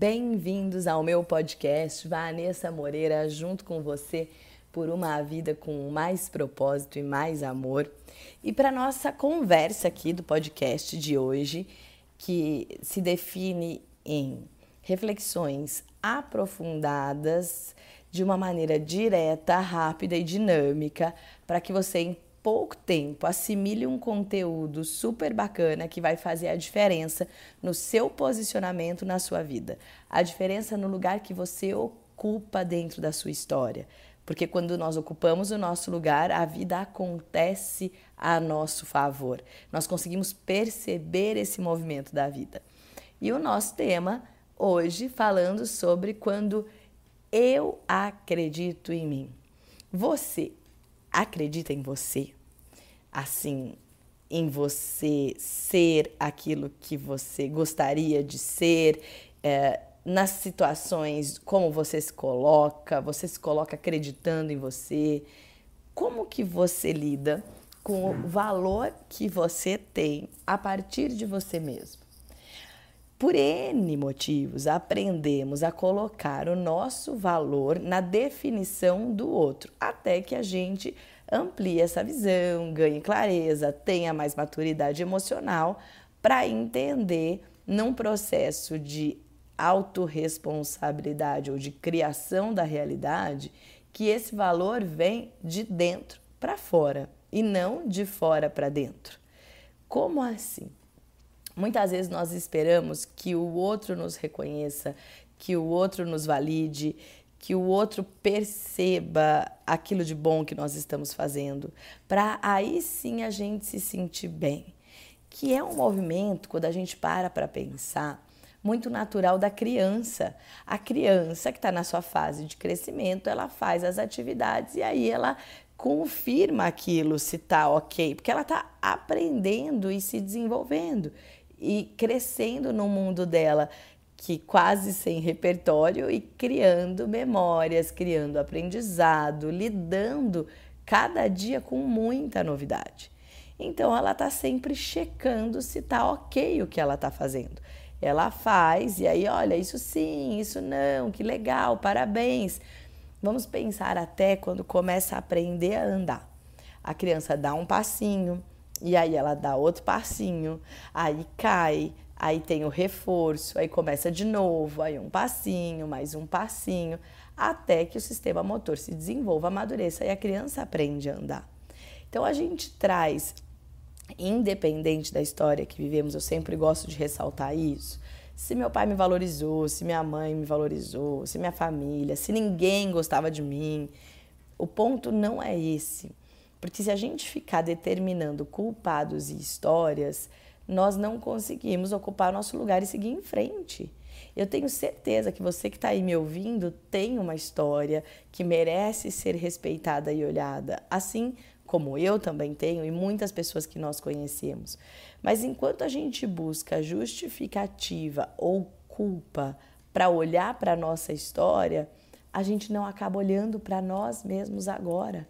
bem-vindos ao meu podcast Vanessa Moreira, junto com você por uma vida com mais propósito e mais amor. E para nossa conversa aqui do podcast de hoje, que se define em reflexões aprofundadas de uma maneira direta, rápida e dinâmica, para que você pouco tempo assimile um conteúdo super bacana que vai fazer a diferença no seu posicionamento na sua vida, a diferença no lugar que você ocupa dentro da sua história. Porque quando nós ocupamos o nosso lugar, a vida acontece a nosso favor. Nós conseguimos perceber esse movimento da vida. E o nosso tema hoje falando sobre quando eu acredito em mim. Você acredita em você? Assim, em você ser aquilo que você gostaria de ser, é, nas situações, como você se coloca, você se coloca acreditando em você, como que você lida com o valor que você tem a partir de você mesmo. Por N motivos, aprendemos a colocar o nosso valor na definição do outro, até que a gente amplie essa visão, ganhe clareza, tenha mais maturidade emocional para entender num processo de autorresponsabilidade ou de criação da realidade que esse valor vem de dentro para fora e não de fora para dentro. Como assim? Muitas vezes nós esperamos que o outro nos reconheça, que o outro nos valide, que o outro perceba aquilo de bom que nós estamos fazendo, para aí sim a gente se sentir bem. Que é um movimento, quando a gente para para pensar, muito natural da criança. A criança que está na sua fase de crescimento, ela faz as atividades e aí ela confirma aquilo se está ok, porque ela está aprendendo e se desenvolvendo e crescendo no mundo dela, que quase sem repertório e criando memórias, criando aprendizado, lidando cada dia com muita novidade. Então ela está sempre checando se está ok o que ela está fazendo. Ela faz e aí, olha, isso sim, isso não, que legal, parabéns. Vamos pensar até quando começa a aprender a andar. A criança dá um passinho, e aí ela dá outro passinho, aí cai, aí tem o reforço, aí começa de novo, aí um passinho, mais um passinho, até que o sistema motor se desenvolva, amadureça e a criança aprende a andar. Então a gente traz, independente da história que vivemos, eu sempre gosto de ressaltar isso. Se meu pai me valorizou, se minha mãe me valorizou, se minha família, se ninguém gostava de mim, o ponto não é esse. Porque se a gente ficar determinando culpados e histórias, nós não conseguimos ocupar nosso lugar e seguir em frente. Eu tenho certeza que você que está aí me ouvindo tem uma história que merece ser respeitada e olhada, assim como eu também tenho e muitas pessoas que nós conhecemos. Mas enquanto a gente busca justificativa ou culpa para olhar para a nossa história, a gente não acaba olhando para nós mesmos agora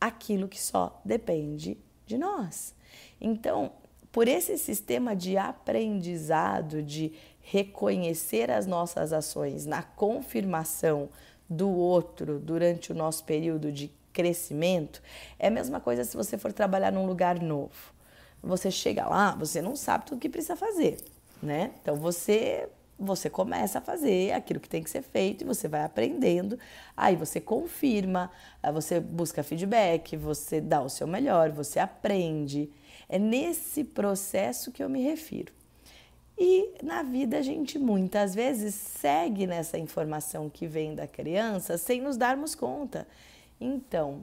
aquilo que só depende de nós. Então, por esse sistema de aprendizado, de reconhecer as nossas ações na confirmação do outro durante o nosso período de crescimento, é a mesma coisa se você for trabalhar num lugar novo. Você chega lá, você não sabe tudo que precisa fazer, né? Então você você começa a fazer aquilo que tem que ser feito e você vai aprendendo. Aí você confirma, você busca feedback, você dá o seu melhor, você aprende. É nesse processo que eu me refiro. E na vida a gente muitas vezes segue nessa informação que vem da criança sem nos darmos conta. Então,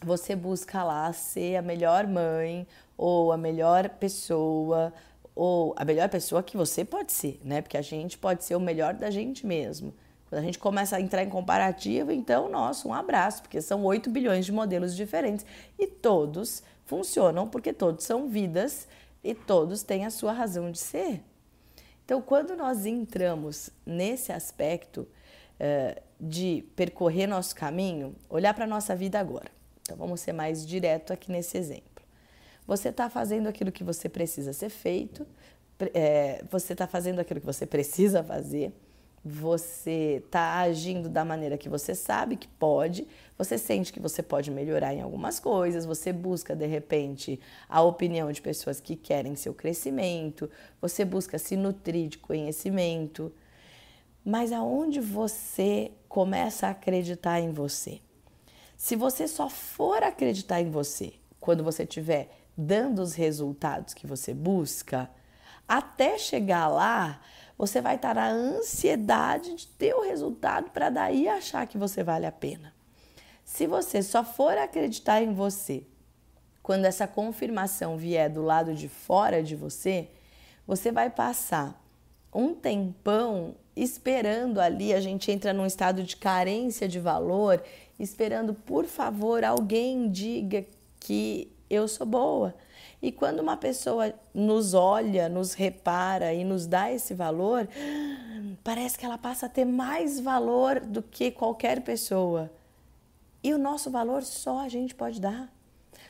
você busca lá ser a melhor mãe ou a melhor pessoa ou a melhor pessoa que você pode ser, né? Porque a gente pode ser o melhor da gente mesmo. Quando a gente começa a entrar em comparativo, então, nossa, um abraço, porque são 8 bilhões de modelos diferentes e todos funcionam porque todos são vidas e todos têm a sua razão de ser. Então, quando nós entramos nesse aspecto uh, de percorrer nosso caminho, olhar para a nossa vida agora. Então, vamos ser mais direto aqui nesse exemplo. Você está fazendo aquilo que você precisa ser feito, é, você está fazendo aquilo que você precisa fazer, você está agindo da maneira que você sabe que pode, você sente que você pode melhorar em algumas coisas, você busca de repente a opinião de pessoas que querem seu crescimento, você busca se nutrir de conhecimento. Mas aonde você começa a acreditar em você? Se você só for acreditar em você quando você estiver dando os resultados que você busca, até chegar lá, você vai estar na ansiedade de ter o resultado para daí achar que você vale a pena. Se você só for acreditar em você quando essa confirmação vier do lado de fora de você, você vai passar um tempão esperando ali, a gente entra num estado de carência de valor, esperando, por favor, alguém diga que eu sou boa. E quando uma pessoa nos olha, nos repara e nos dá esse valor, parece que ela passa a ter mais valor do que qualquer pessoa. E o nosso valor só a gente pode dar.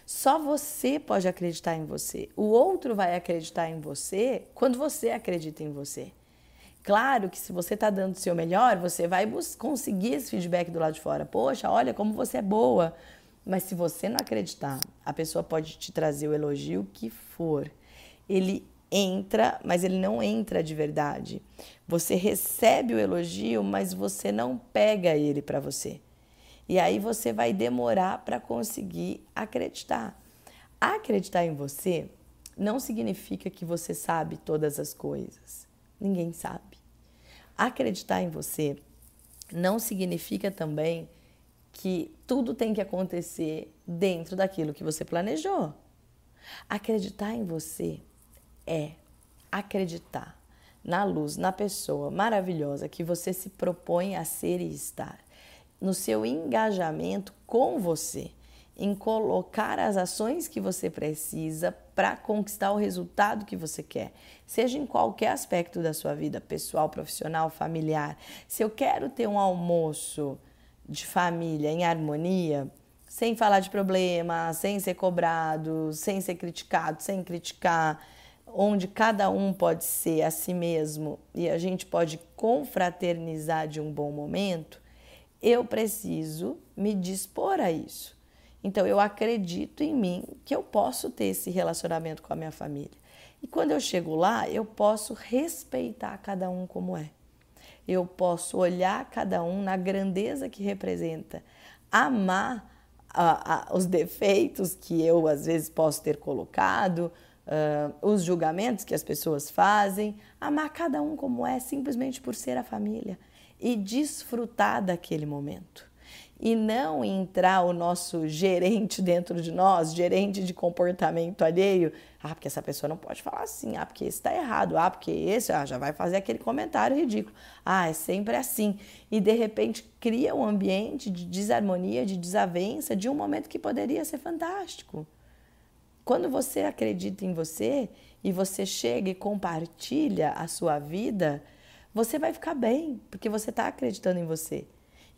Só você pode acreditar em você. O outro vai acreditar em você quando você acredita em você. Claro que se você está dando o seu melhor, você vai conseguir esse feedback do lado de fora. Poxa, olha como você é boa. Mas se você não acreditar, a pessoa pode te trazer o elogio que for. Ele entra, mas ele não entra de verdade. Você recebe o elogio, mas você não pega ele para você. E aí você vai demorar para conseguir acreditar. Acreditar em você não significa que você sabe todas as coisas. Ninguém sabe. Acreditar em você não significa também que tudo tem que acontecer dentro daquilo que você planejou. Acreditar em você é acreditar na luz, na pessoa maravilhosa que você se propõe a ser e estar, no seu engajamento com você, em colocar as ações que você precisa para conquistar o resultado que você quer, seja em qualquer aspecto da sua vida, pessoal, profissional, familiar. Se eu quero ter um almoço de família em harmonia, sem falar de problema, sem ser cobrado, sem ser criticado, sem criticar, onde cada um pode ser a si mesmo e a gente pode confraternizar de um bom momento, eu preciso me dispor a isso. Então eu acredito em mim que eu posso ter esse relacionamento com a minha família. E quando eu chego lá, eu posso respeitar cada um como é eu posso olhar cada um na grandeza que representa, amar os defeitos que eu às vezes posso ter colocado, os julgamentos que as pessoas fazem, amar cada um como é, simplesmente por ser a família e desfrutar daquele momento e não entrar o nosso gerente dentro de nós, gerente de comportamento alheio. Ah, porque essa pessoa não pode falar assim. Ah, porque esse está errado. Ah, porque esse ah, já vai fazer aquele comentário ridículo. Ah, é sempre assim. E de repente cria um ambiente de desarmonia, de desavença, de um momento que poderia ser fantástico. Quando você acredita em você e você chega e compartilha a sua vida, você vai ficar bem, porque você está acreditando em você.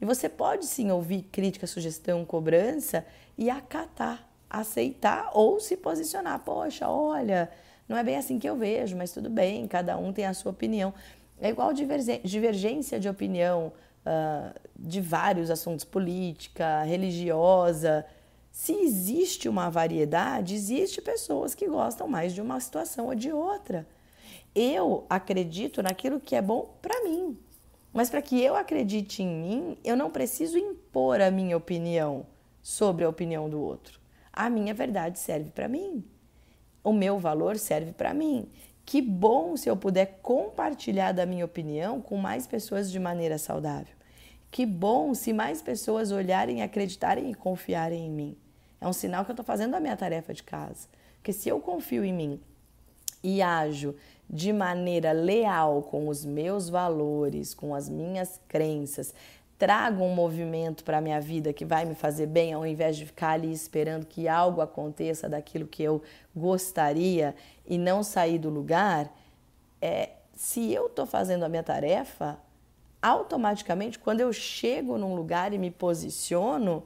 E você pode sim ouvir crítica, sugestão, cobrança e acatar, aceitar ou se posicionar. Poxa, olha, não é bem assim que eu vejo, mas tudo bem, cada um tem a sua opinião. É igual divergência de opinião uh, de vários assuntos, política, religiosa. Se existe uma variedade, existe pessoas que gostam mais de uma situação ou de outra. Eu acredito naquilo que é bom para mim. Mas para que eu acredite em mim, eu não preciso impor a minha opinião sobre a opinião do outro. A minha verdade serve para mim. O meu valor serve para mim. Que bom se eu puder compartilhar da minha opinião com mais pessoas de maneira saudável. Que bom se mais pessoas olharem, acreditarem e confiarem em mim. É um sinal que eu estou fazendo a minha tarefa de casa. Porque se eu confio em mim e ajo de maneira leal com os meus valores, com as minhas crenças, trago um movimento para a minha vida que vai me fazer bem, ao invés de ficar ali esperando que algo aconteça daquilo que eu gostaria e não sair do lugar, é, se eu estou fazendo a minha tarefa, automaticamente, quando eu chego num lugar e me posiciono,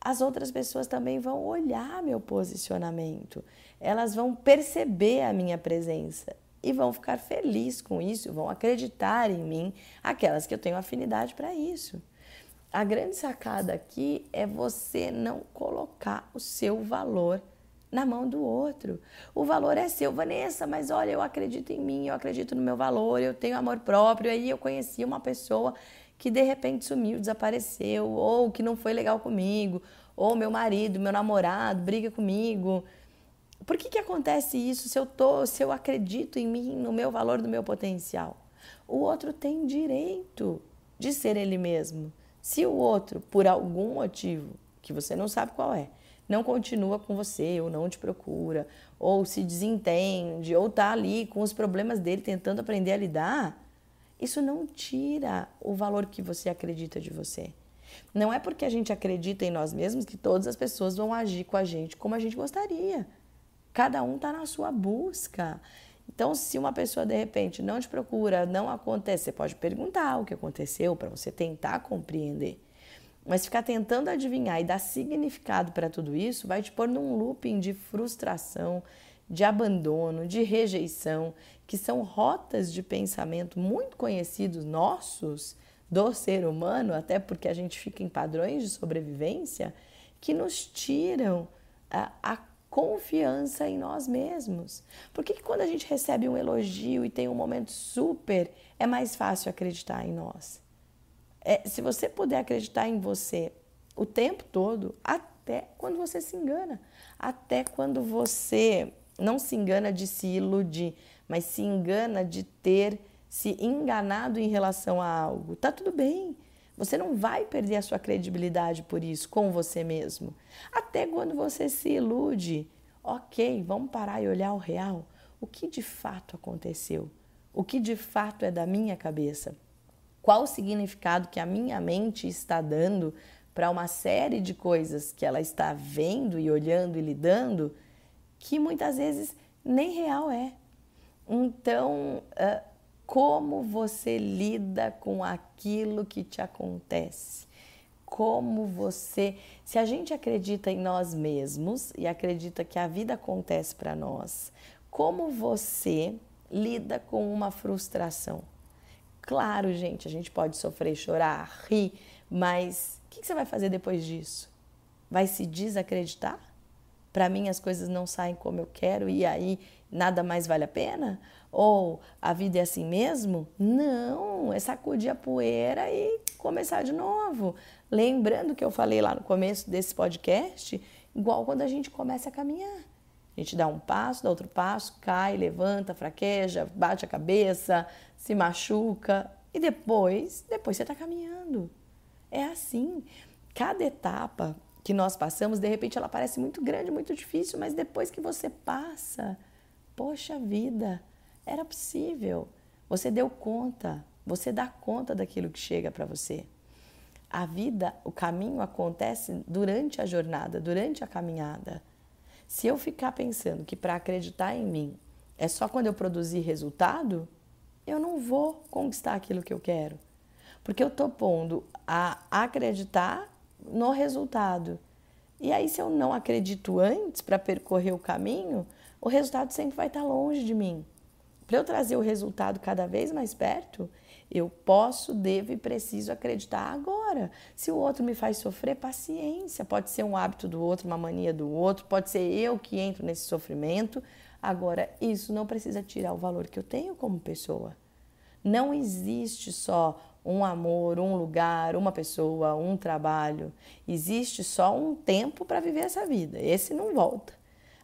as outras pessoas também vão olhar meu posicionamento, elas vão perceber a minha presença e vão ficar felizes com isso, vão acreditar em mim, aquelas que eu tenho afinidade para isso. A grande sacada aqui é você não colocar o seu valor na mão do outro. O valor é seu, Vanessa, mas olha, eu acredito em mim, eu acredito no meu valor, eu tenho amor próprio. Aí eu conheci uma pessoa que de repente sumiu, desapareceu, ou que não foi legal comigo, ou meu marido, meu namorado briga comigo. Por que, que acontece isso se eu tô, se eu acredito em mim, no meu valor, no meu potencial? O outro tem direito de ser ele mesmo. Se o outro, por algum motivo que você não sabe qual é, não continua com você, ou não te procura, ou se desentende, ou tá ali com os problemas dele tentando aprender a lidar, isso não tira o valor que você acredita de você. Não é porque a gente acredita em nós mesmos que todas as pessoas vão agir com a gente como a gente gostaria. Cada um está na sua busca. Então, se uma pessoa de repente não te procura, não acontece, você pode perguntar o que aconteceu para você tentar compreender. Mas ficar tentando adivinhar e dar significado para tudo isso vai te pôr num looping de frustração, de abandono, de rejeição, que são rotas de pensamento muito conhecidos nossos do ser humano, até porque a gente fica em padrões de sobrevivência, que nos tiram a, a confiança em nós mesmos. Por que, quando a gente recebe um elogio e tem um momento super, é mais fácil acreditar em nós? É, se você puder acreditar em você o tempo todo, até quando você se engana, até quando você não se engana de se iludir, mas se engana de ter se enganado em relação a algo, tá tudo bem. Você não vai perder a sua credibilidade por isso com você mesmo. Até quando você se ilude, ok, vamos parar e olhar o real. O que de fato aconteceu? O que de fato é da minha cabeça? qual o significado que a minha mente está dando para uma série de coisas que ela está vendo e olhando e lidando, que muitas vezes nem real é. Então, como você lida com aquilo que te acontece? Como você. Se a gente acredita em nós mesmos e acredita que a vida acontece para nós, como você lida com uma frustração? Claro, gente, a gente pode sofrer, chorar, rir, mas o que você vai fazer depois disso? Vai se desacreditar? Para mim as coisas não saem como eu quero e aí nada mais vale a pena? Ou a vida é assim mesmo? Não, é sacudir a poeira e começar de novo. Lembrando que eu falei lá no começo desse podcast, igual quando a gente começa a caminhar. A gente dá um passo, dá outro passo, cai, levanta, fraqueja, bate a cabeça, se machuca e depois, depois você está caminhando. É assim. Cada etapa que nós passamos, de repente ela parece muito grande, muito difícil, mas depois que você passa, poxa vida, era possível. Você deu conta, você dá conta daquilo que chega para você. A vida, o caminho acontece durante a jornada, durante a caminhada. Se eu ficar pensando que para acreditar em mim é só quando eu produzir resultado, eu não vou conquistar aquilo que eu quero. Porque eu estou pondo a acreditar no resultado. E aí, se eu não acredito antes para percorrer o caminho, o resultado sempre vai estar tá longe de mim. Para eu trazer o resultado cada vez mais perto, eu posso, devo e preciso acreditar agora. Se o outro me faz sofrer, paciência. Pode ser um hábito do outro, uma mania do outro, pode ser eu que entro nesse sofrimento. Agora, isso não precisa tirar o valor que eu tenho como pessoa. Não existe só um amor, um lugar, uma pessoa, um trabalho. Existe só um tempo para viver essa vida. Esse não volta.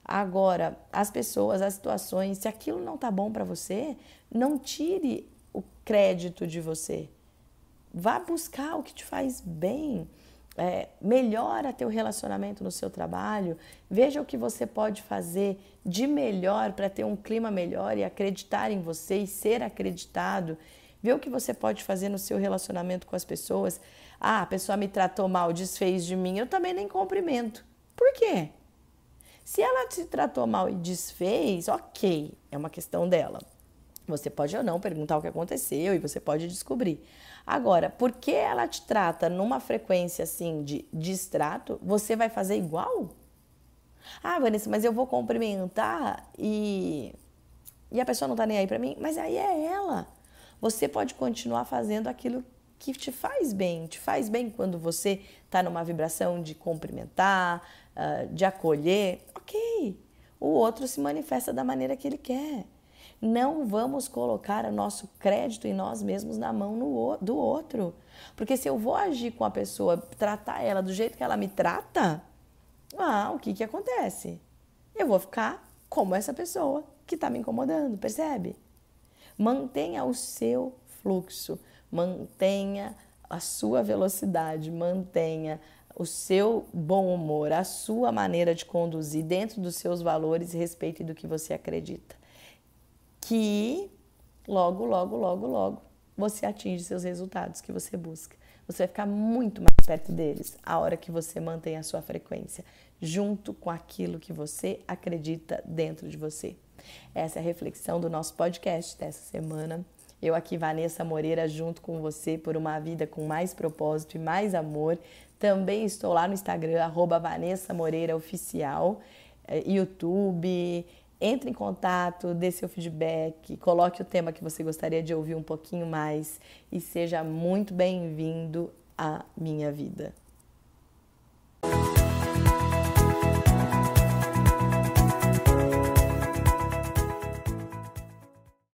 Agora, as pessoas, as situações, se aquilo não tá bom para você, não tire o crédito de você. Vá buscar o que te faz bem. É, melhora teu relacionamento no seu trabalho, veja o que você pode fazer de melhor para ter um clima melhor e acreditar em você e ser acreditado. Vê o que você pode fazer no seu relacionamento com as pessoas. Ah, a pessoa me tratou mal, desfez de mim, eu também nem cumprimento. Por quê? Se ela te tratou mal e desfez, ok, é uma questão dela. Você pode ou não perguntar o que aconteceu e você pode descobrir. Agora, porque ela te trata numa frequência assim de distrato, você vai fazer igual? Ah, Vanessa, mas eu vou cumprimentar e e a pessoa não tá nem aí para mim, mas aí é ela. Você pode continuar fazendo aquilo que te faz bem. Te faz bem quando você está numa vibração de cumprimentar, uh, de acolher. Ok. O outro se manifesta da maneira que ele quer. Não vamos colocar o nosso crédito em nós mesmos na mão no, do outro. Porque se eu vou agir com a pessoa, tratar ela do jeito que ela me trata, ah, o que, que acontece? Eu vou ficar como essa pessoa que está me incomodando, percebe? Mantenha o seu fluxo, mantenha a sua velocidade, mantenha o seu bom humor, a sua maneira de conduzir dentro dos seus valores, respeito e do que você acredita. Que logo, logo, logo, logo você atinge seus resultados que você busca. Você vai ficar muito mais perto deles a hora que você mantém a sua frequência junto com aquilo que você acredita dentro de você. Essa é a reflexão do nosso podcast dessa semana. Eu aqui, Vanessa Moreira, junto com você por uma vida com mais propósito e mais amor. Também estou lá no Instagram, arroba Vanessa Moreira Oficial, eh, YouTube. Entre em contato, dê seu feedback, coloque o tema que você gostaria de ouvir um pouquinho mais e seja muito bem-vindo à minha vida.